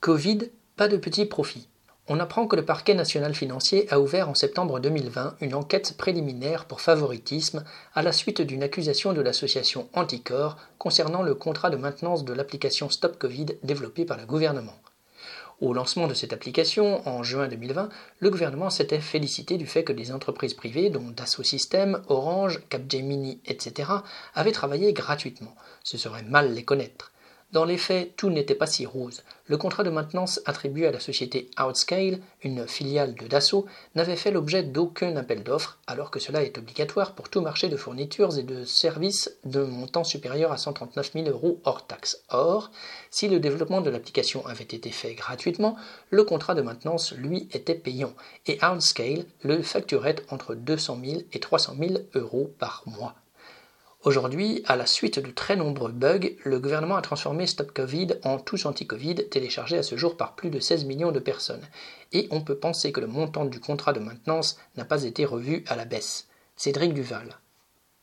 Covid, pas de petits profits. On apprend que le parquet national financier a ouvert en septembre 2020 une enquête préliminaire pour favoritisme à la suite d'une accusation de l'association Anticor concernant le contrat de maintenance de l'application Stop Covid développée par le gouvernement. Au lancement de cette application, en juin 2020, le gouvernement s'était félicité du fait que des entreprises privées, dont Dassault Systèmes, Orange, Capgemini, etc., avaient travaillé gratuitement. Ce serait mal les connaître. Dans les faits, tout n'était pas si rose. Le contrat de maintenance attribué à la société Outscale, une filiale de Dassault, n'avait fait l'objet d'aucun appel d'offres, alors que cela est obligatoire pour tout marché de fournitures et de services d'un montant supérieur à 139 000 euros hors taxe. Or, si le développement de l'application avait été fait gratuitement, le contrat de maintenance, lui, était payant, et Outscale le facturait entre 200 000 et 300 000 euros par mois. Aujourd'hui, à la suite de très nombreux bugs, le gouvernement a transformé Stop Covid en tous anti-Covid, téléchargé à ce jour par plus de 16 millions de personnes. Et on peut penser que le montant du contrat de maintenance n'a pas été revu à la baisse. Cédric Duval.